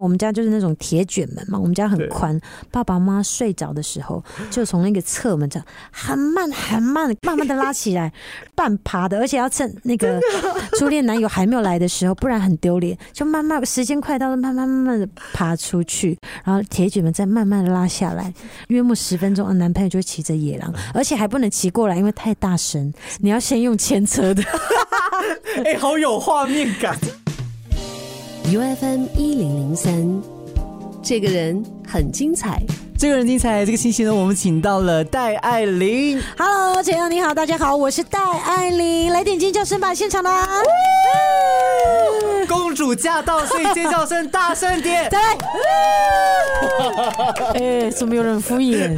我们家就是那种铁卷门嘛，我们家很宽。爸爸妈妈睡着的时候，就从那个侧门这样很慢很慢慢慢的拉起来，半爬的，而且要趁那个 初恋男友还没有来的时候，不然很丢脸。就慢慢时间快到了，慢慢慢慢的爬出去，然后铁卷门再慢慢的拉下来，约莫十分钟，男朋友就骑着野狼，而且还不能骑过来，因为太大声，你要先用牵车的。哎，好有画面感。U F M 一零零三，这个人很精彩。这个人精彩，这个星期呢，我们请到了戴爱玲。Hello，陈阳你好，大家好，我是戴爱玲，来点尖叫声吧，现场的。公主驾到，所以尖叫声大声点。再来。哎，怎么有人敷衍？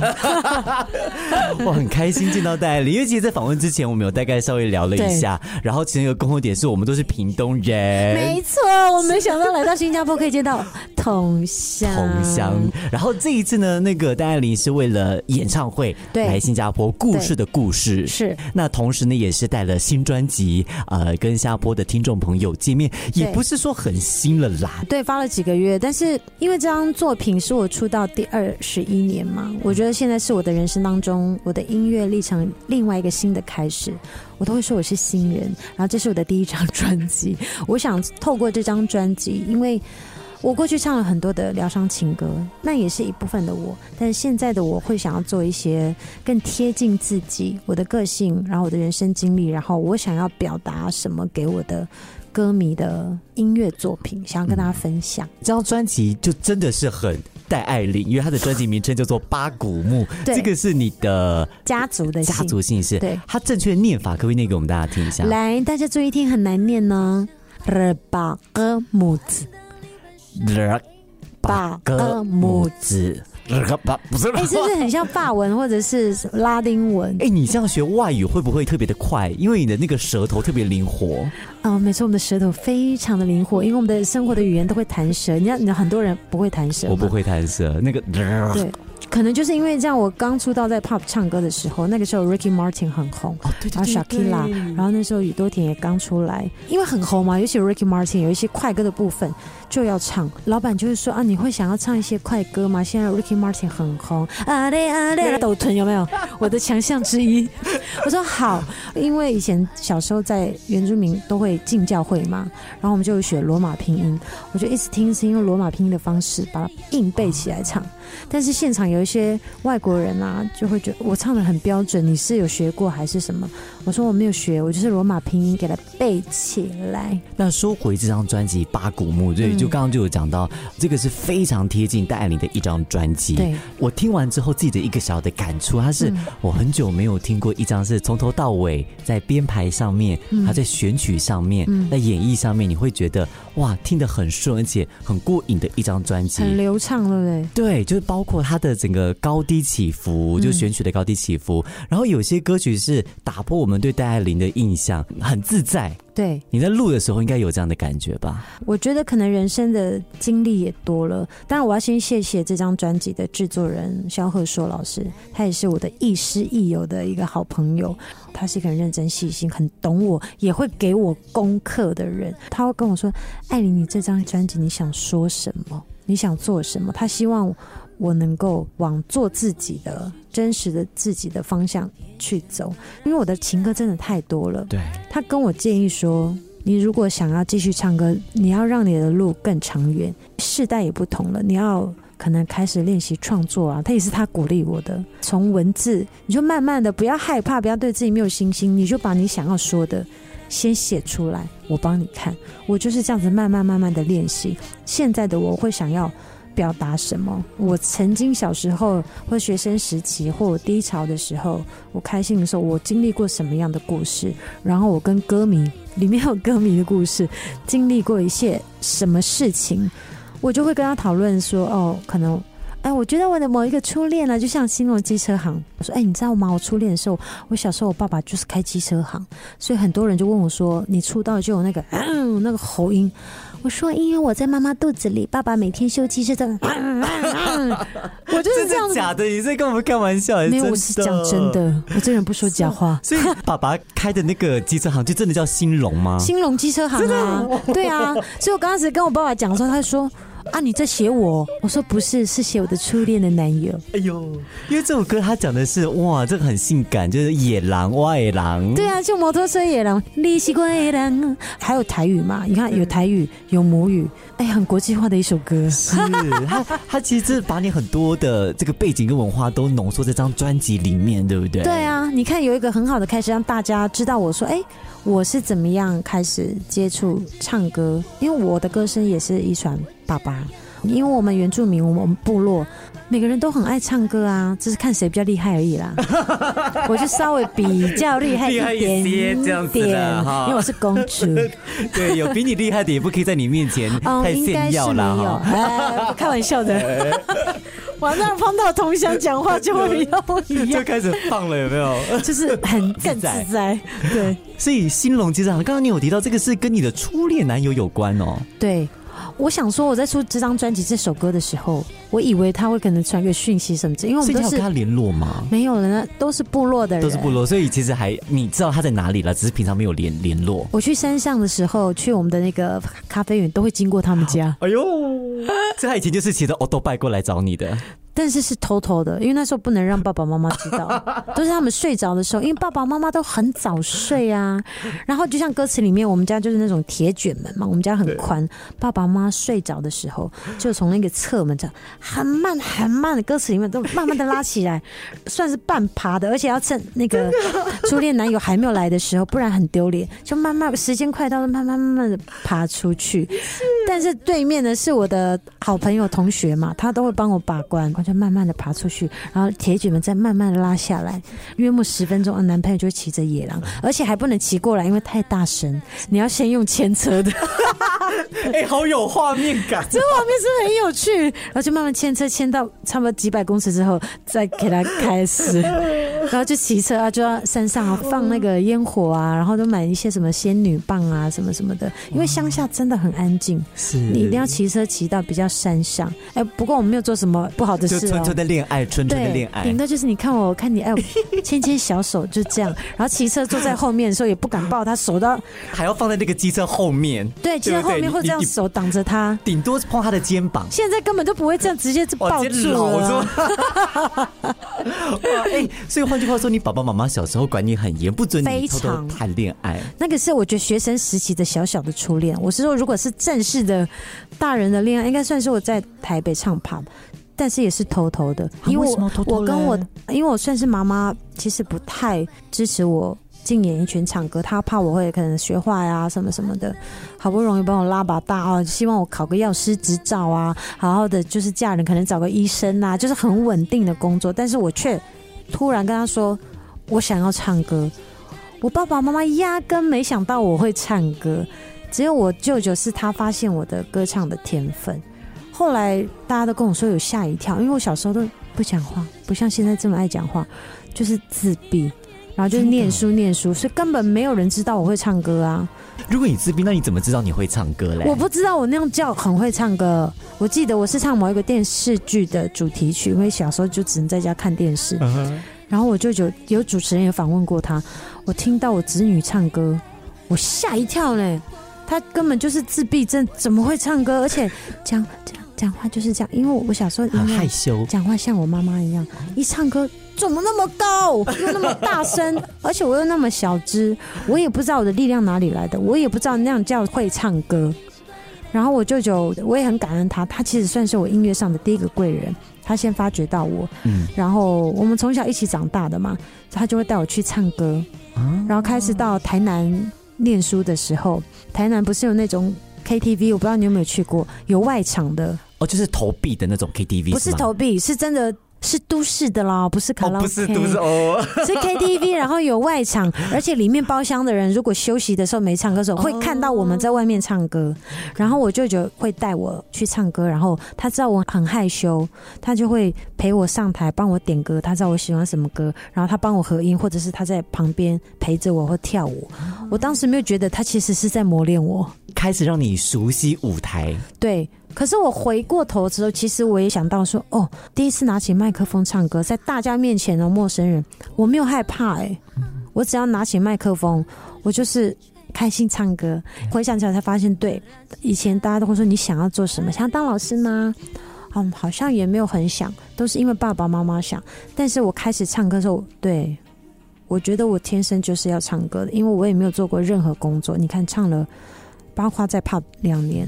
我很开心见到戴爱玲，因为其实，在访问之前，我们有大概稍微聊了一下，然后其实一个共同点是我们都是屏东人，没错，我没想到来到新加坡可以见到同乡。同乡。然后这一次呢，那个戴爱玲是为了演唱会对来新加坡，故事的故事是那同时呢，也是带了新专辑，呃，跟新加坡的听众朋友见面，也不是说很新了啦。对，发了几个月，但是因为这张作品是我出道第二十一年嘛，我觉得现在是我的人生当中我的音乐历程另外一个新的开始，我都会说我是新人。然后这是我的第一张专辑，我想透过这张专辑，因为我过去唱了很多的疗伤情歌，那也是一部分的我，但是现在的我会想要做一些更贴近自己、我的个性，然后我的人生经历，然后我想要表达什么给我的歌迷的音乐作品，想要跟大家分享。这张专辑就真的是很戴爱玲，因为她的专辑名称叫做《八古木》，对这个是你的家族的家族姓氏。对它正确的念法可不可以念给我们大家听一下？来，大家注意听，很难念呢。巴格木子，八个木子，八不是哎、是不是很像法文或者是拉丁文？哎，你这样学外语会不会特别的快？因为你的那个舌头特别灵活。哦，没错，我们的舌头非常的灵活，因为我们的生活的语言都会弹舌。你看，你很多人不会弹舌，我不。会弹舌，那个对，可能就是因为这样，我刚出道在 pop 唱歌的时候，那个时候 Ricky Martin 很红，哦，对然后 Shakira，然后那时候宇多田也刚出来，因为很红嘛，尤其 Ricky Martin 有一些快歌的部分就要唱，老板就会说啊，你会想要唱一些快歌吗？现在 Ricky Martin 很红，啊嘞啊嘞，抖臀有没有？我的强项之一。我说好，因为以前小时候在原住民都会进教会嘛，然后我们就有学罗马拼音，我就一直听，是用罗马拼音的方式把它硬背起来唱。但是现场有一些外国人啊，就会觉得我唱的很标准，你是有学过还是什么？我说我没有学，我就是罗马拼音给它背起来。那说回这张专辑《八古墓》，对，嗯就刚刚就有讲到，这个是非常贴近戴爱玲的一张专辑。对，我听完之后自己的一个小的感触，它是、嗯我很久没有听过一张是从头到尾在编排上面，嗯在选曲上面，嗯在演绎上面，你会觉得哇，听得很顺，而且很过瘾的一张专辑。很流畅，了嘞对？对，就是包括它的整个高低起伏，就选曲的高低起伏。然后有些歌曲是打破我们对戴爱玲的印象，很自在。对，你在录的时候应该有这样的感觉吧？我觉得可能人生的经历也多了。当然，我要先谢谢这张专辑的制作人肖贺硕老师，他也是我的亦师亦友的一个好朋友。他是一个很认真细心、很懂我，也会给我功课的人。他会跟我说：“艾琳，你这张专辑你想说什么？你想做什么？”他希望我能够往做自己的、真实的自己的方向去走，因为我的情歌真的太多了。对，他跟我建议说，你如果想要继续唱歌，你要让你的路更长远，世代也不同了，你要可能开始练习创作啊。他也是他鼓励我的，从文字你就慢慢的不要害怕，不要对自己没有信心，你就把你想要说的先写出来，我帮你看。我就是这样子慢慢慢慢的练习。现在的我会想要。表达什么？我曾经小时候或学生时期，或我低潮的时候，我开心的时候，我经历过什么样的故事？然后我跟歌迷里面有歌迷的故事，经历过一些什么事情，我就会跟他讨论说，哦，可能，哎，我觉得我的某一个初恋呢，就像新隆机车行。我说，哎，你知道吗？我初恋的时候，我小时候我爸爸就是开机车行，所以很多人就问我说，你出道就有那个嗯 那个喉音。我说，因为我在妈妈肚子里，爸爸每天修机车的，我就是这样子。假的？你在跟我们开玩笑？没有，我是讲真。的，我这人不说假话。所以爸爸开的那个机车行就真的叫兴隆吗？兴隆机车行啊，对啊，所以我刚开始跟我爸爸讲的时候，他说：“啊，你在写我？我说不是，是写我的初恋的男友。哎呦，因为这首歌它讲的是哇，这个很性感，就是野狼、外狼。对啊，就摩托车野狼、利息怪狼，还有台语嘛？你看有台语，有母语，哎，很国际化的一首歌。是它，它其实是把你很多的这个背景跟文化都浓缩在这张专辑里面，对不对？对啊，你看有一个很好的开始，让大家知道我说，哎，我是怎么样开始接触唱歌，因为我的歌声也是遗传爸爸。因为我们原住民，我们部落每个人都很爱唱歌啊，只是看谁比较厉害而已啦。我就稍微比较厉害一点点，因为我是公主。对，有比你厉害的也不可以在你面前太炫耀了哈。开玩笑的，晚上碰到同乡讲话就会不一样，就开始放了，有没有？就是很更自在。对，所以新龙机长，刚刚你有提到这个是跟你的初恋男友有关哦。对。我想说，我在出这张专辑这首歌的时候，我以为他会可能传个讯息什么的，因为我们都是跟他联络吗？没有人，都是部落的人，都是部落，所以其实还你知道他在哪里了，只是平常没有联联络。我去山上的时候，去我们的那个咖啡园，都会经过他们家。哎呦，这他以前就是骑着 auto bike 过来找你的。但是是偷偷的，因为那时候不能让爸爸妈妈知道，都是他们睡着的时候，因为爸爸妈妈都很早睡啊。然后就像歌词里面，我们家就是那种铁卷门嘛，我们家很宽，爸爸妈妈睡着的时候，就从那个侧门这样很慢很慢的歌词里面都慢慢的拉起来，算是半爬的，而且要趁那个初恋男友还没有来的时候，不然很丢脸，就慢慢时间快到了，慢慢慢慢的爬出去。但是对面的是我的好朋友同学嘛，他都会帮我把关。就慢慢的爬出去，然后铁卷们再慢慢的拉下来，约莫十分钟，男朋友就会骑着野狼，而且还不能骑过来，因为太大声，你要先用牵车的。哎，好有画面感，这画面是很有趣。然后就慢慢牵车，牵到差不多几百公尺之后，再给他开始，然后就骑车啊，就要山上啊放那个烟火啊，然后都买一些什么仙女棒啊，什么什么的，因为乡下真的很安静，是你一定要骑车骑到比较山上。哎，不过我们没有做什么不好的事。就纯纯的恋爱，纯纯的恋爱，顶多就是你看我，我看你，哎，牵牵小手就这样。然后骑车坐在后面的时候也不敢抱他，手都 还要放在那个机车后面。对，机车后面会这样手挡着他，顶多碰他的肩膀。现在根本都不会这样，直接就抱住了。哎，所以换句话说，你爸爸妈妈小时候管你很严，不准你偷偷谈恋爱。那个是我觉得学生时期的小小的初恋。我是说，如果是正式的大人的恋爱，应该算是我在台北唱 pop。但是也是偷偷的，因为我我跟我，因为我算是妈妈，其实不太支持我进演艺圈唱歌，她怕我会可能学坏啊什么什么的，好不容易帮我拉把大啊，希望我考个药师执照啊，好好的就是嫁人，可能找个医生啊，就是很稳定的工作，但是我却突然跟他说我想要唱歌，我爸爸妈妈压根没想到我会唱歌，只有我舅舅是他发现我的歌唱的天分。后来大家都跟我说有吓一跳，因为我小时候都不讲话，不像现在这么爱讲话，就是自闭，然后就是念书念书，所以根本没有人知道我会唱歌啊。如果你自闭，那你怎么知道你会唱歌嘞？我不知道我那样叫很会唱歌。我记得我是唱某一个电视剧的主题曲，因为小时候就只能在家看电视。然后我舅舅有主持人也访问过他，我听到我子女唱歌，我吓一跳嘞。他根本就是自闭症，怎么会唱歌？而且讲讲。讲话就是这样，因为我我小时候很害羞，讲话像我妈妈一样，一唱歌怎么那么高，又那么大声，而且我又那么小只，我也不知道我的力量哪里来的，我也不知道那样叫会唱歌。然后我舅舅，我也很感恩他，他其实算是我音乐上的第一个贵人，他先发掘到我，嗯，然后我们从小一起长大的嘛，他就会带我去唱歌，然后开始到台南念书的时候，台南不是有那种 KTV，我不知道你有没有去过，有外场的。哦，就是投币的那种 KTV，不是投币，是真的是都市的啦，不是卡拉 OK，不是都市哦，是 KTV，然后有外场，而且里面包厢的人如果休息的时候没唱歌的时候，会看到我们在外面唱歌，然后我舅舅会带我去唱歌，然后他知道我很害羞，他就会陪我上台帮我点歌，他知道我喜欢什么歌，然后他帮我合音，或者是他在旁边陪着我或跳舞。我当时没有觉得他其实是在磨练我，开始让你熟悉舞台，对。可是我回过头之后，其实我也想到说，哦，第一次拿起麦克风唱歌，在大家面前的陌生人，我没有害怕哎，我只要拿起麦克风，我就是开心唱歌。回想起来才发现，对，以前大家都会说你想要做什么，想要当老师吗？嗯，好像也没有很想，都是因为爸爸妈妈想。但是我开始唱歌的时候，对我觉得我天生就是要唱歌的，因为我也没有做过任何工作。你看，唱了包括在怕两年，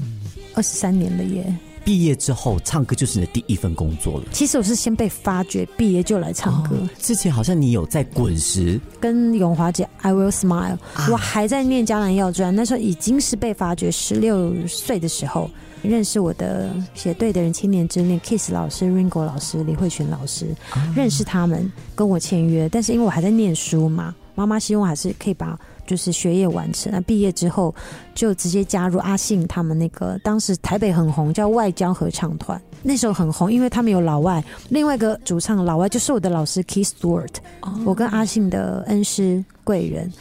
二十三年了耶。毕业之后，唱歌就是你的第一份工作了。其实我是先被发掘，毕业就来唱歌。之前好像你有在滚石跟永华姐《I Will Smile》，我还在念江南药专，那时候已经是被发掘。十六岁的时候，认识我的写对的人，青年之恋 Kiss 老师、Ringo 老师、李慧群老师，认识他们，跟我签约。但是因为我还在念书嘛，妈妈希望还是可以把。就是学业完成，那毕业之后就直接加入阿信他们那个当时台北很红叫外交合唱团，那时候很红，因为他们有老外，另外一个主唱老外就是我的老师 Keith Stewart，我跟阿信的恩师贵人，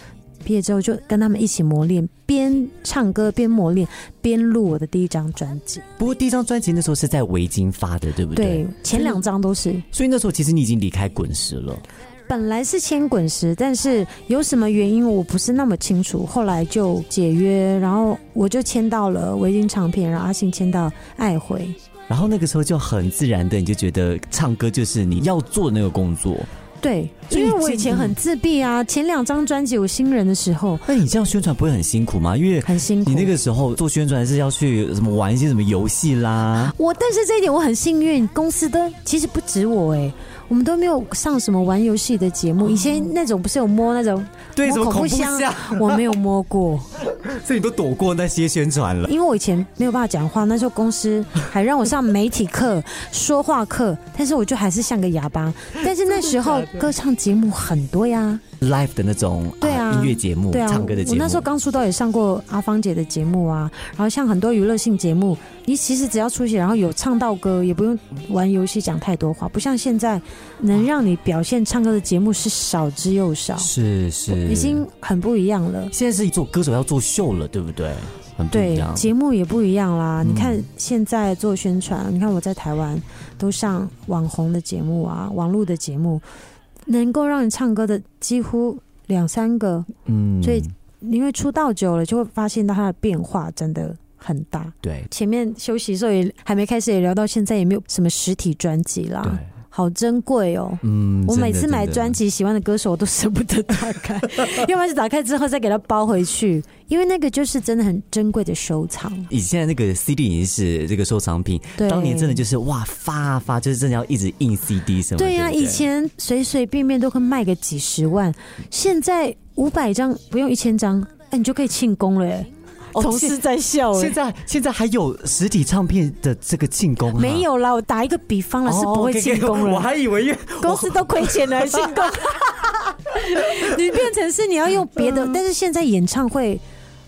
毕业之后就跟他们一起磨练，边唱歌边磨练，边录我的第一张专辑。不过第一张专辑那时候是在维京发的，对不对？对，前两张都是。所以那时候其实你已经离开滚石了。本来是签滚石，但是有什么原因我不是那么清楚。后来就解约，然后我就签到了维京唱片，然后阿信签到爱回。然后那个时候就很自然的，你就觉得唱歌就是你要做的那个工作。对，因为我以前很自闭啊。前两张专辑有新人的时候，那你这样宣传不会很辛苦吗？因为很辛苦。你那个时候做宣传是要去什么玩一些什么游戏啦。我但是这一点我很幸运，公司的其实不止我哎。我们都没有上什么玩游戏的节目，以前那种不是有摸那种对什么恐怖箱，我没有摸过，所以你都躲过那些宣传了。因为我以前没有办法讲话，那时候公司还让我上媒体课、说话课，但是我就还是像个哑巴。但是那时候 歌唱节目很多呀。live 的那种对啊音乐节目，对啊唱歌的节目。我那时候刚出道也上过阿芳姐的节目啊，然后像很多娱乐性节目，你其实只要出席，然后有唱到歌，也不用玩游戏讲太多话，不像现在能让你表现唱歌的节目是少之又少，是是，已经很不一样了。现在是做歌手要做秀了，对不对？很不一样，节目也不一样啦。你看现在做宣传，你看我在台湾都上网红的节目啊，网络的节目。能够让你唱歌的几乎两三个，嗯，所以因为出道久了，就会发现到它的变化真的很大。对，前面休息的时候也还没开始，也聊到现在也没有什么实体专辑啦。好珍贵哦！嗯，我每次买专辑，喜欢的歌手我都舍不得打开，要不然就打开之后再给它包回去，因为那个就是真的很珍贵的收藏。以前那个 CD 已经是这个收藏品，当年真的就是哇发啊发，就是真的要一直印 CD 什么。对呀，以前随随便便都可以卖个几十万，现在五百张不用一千张，哎，你就可以庆功了。同事在笑。现在现在还有实体唱片的这个进攻？没有啦，我打一个比方了，是不会进攻了。我还以为 公司都亏钱了，进攻。你变成是你要用别的，但是现在演唱会。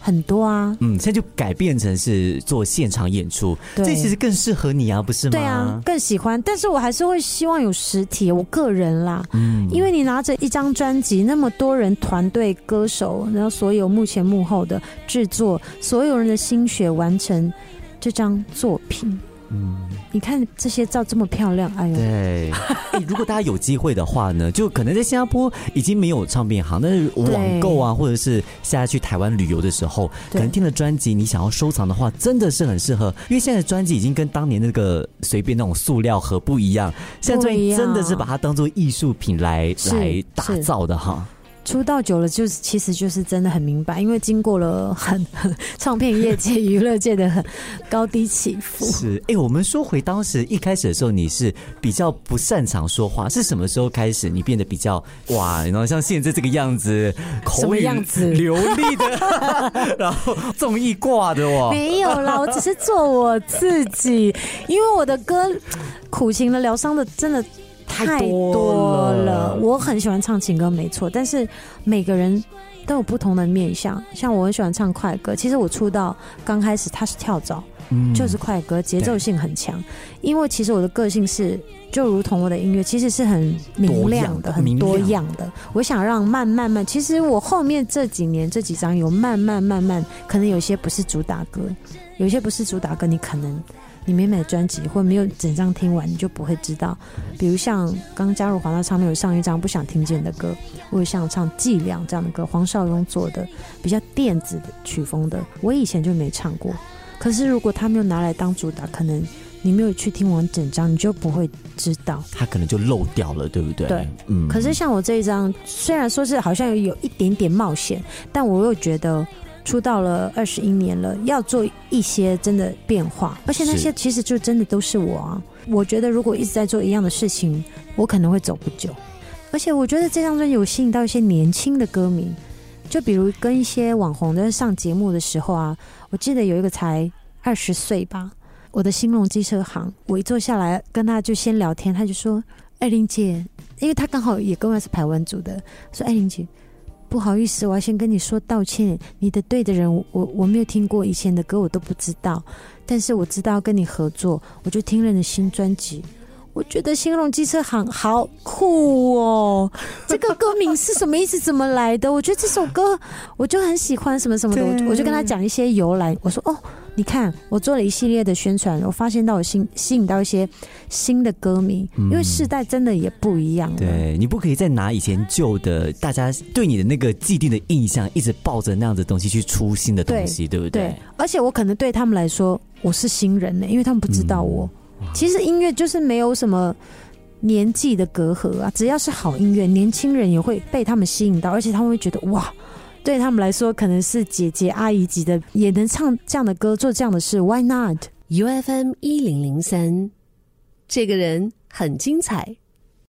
很多啊，嗯，现在就改变成是做现场演出，这其实更适合你啊，不是吗？对啊，更喜欢，但是我还是会希望有实体，我个人啦，嗯，因为你拿着一张专辑，那么多人团队、歌手，然后所有幕前幕后的制作，所有人的心血完成这张作品。嗯，你看这些照这么漂亮，哎呦！对，如果大家有机会的话呢，就可能在新加坡已经没有唱片行，但是网购啊，或者是现在去台湾旅游的时候，可能听了专辑，你想要收藏的话，真的是很适合，因为现在专辑已经跟当年那个随便那种塑料盒不一样，现在真的是把它当做艺术品来来打造的哈。出道久了，就是其实就是真的很明白，因为经过了很 唱片业界、娱乐界的很高低起伏。是，哎，我们说回当时一开始的时候，你是比较不擅长说话，是什么时候开始你变得比较哇？然后像现在这个样子，什么样子流利的，然后综艺挂的哦？没有啦，我只是做我自己，因为我的歌苦情的、疗伤的，真的。太多了，我很喜欢唱情歌，没错。但是每个人都有不同的面相，像我很喜欢唱快歌。其实我出道刚开始，他是跳蚤，就是快歌，节奏性很强。因为其实我的个性是，就如同我的音乐，其实是很明亮的，很多样的。我想让慢慢慢，其实我后面这几年这几张有慢慢慢慢，可能有些不是主打歌，有些不是主打歌，你可能。你没买专辑或没有整张听完，你就不会知道。比如像刚加入华纳唱片，有上一张不想听见的歌，或者像唱《伎俩》这样的歌，黄少雍做的比较电子的曲风的，我以前就没唱过。可是如果他没有拿来当主打，可能你没有去听完整张，你就不会知道。他可能就漏掉了，对不对？对，嗯。可是像我这一张，虽然说是好像有一点点冒险，但我又觉得。出道了二十一年了，要做一些真的变化，而且那些其实就真的都是我啊。我觉得如果一直在做一样的事情，我可能会走不久。而且我觉得这张专辑有吸引到一些年轻的歌迷，就比如跟一些网红在上节目的时候啊，我记得有一个才二十岁吧，我的兴隆机车行，我一坐下来跟他就先聊天，他就说：“艾琳姐，因为他刚好也跟我是台湾组的，说艾琳姐。”不好意思，我要先跟你说道歉。你的对的人，我我没有听过以前的歌，我都不知道。但是我知道跟你合作，我就听了你的新专辑。我觉得兴隆机车行好酷哦！这个歌名是什么意思？怎么来的？我觉得这首歌我就很喜欢，什么什么的。我我就跟他讲一些由来。我说哦。你看，我做了一系列的宣传，我发现到我吸吸引到一些新的歌迷，因为世代真的也不一样。对你不可以再拿以前旧的大家对你的那个既定的印象，一直抱着那样的东西去出新的东西，对不对？对。而且我可能对他们来说，我是新人呢，因为他们不知道我。其实音乐就是没有什么年纪的隔阂啊，只要是好音乐，年轻人也会被他们吸引到，而且他们会觉得哇。对他们来说，可能是姐姐、阿姨级的，也能唱这样的歌，做这样的事，Why not？U F M 一零零三，这个人很精彩。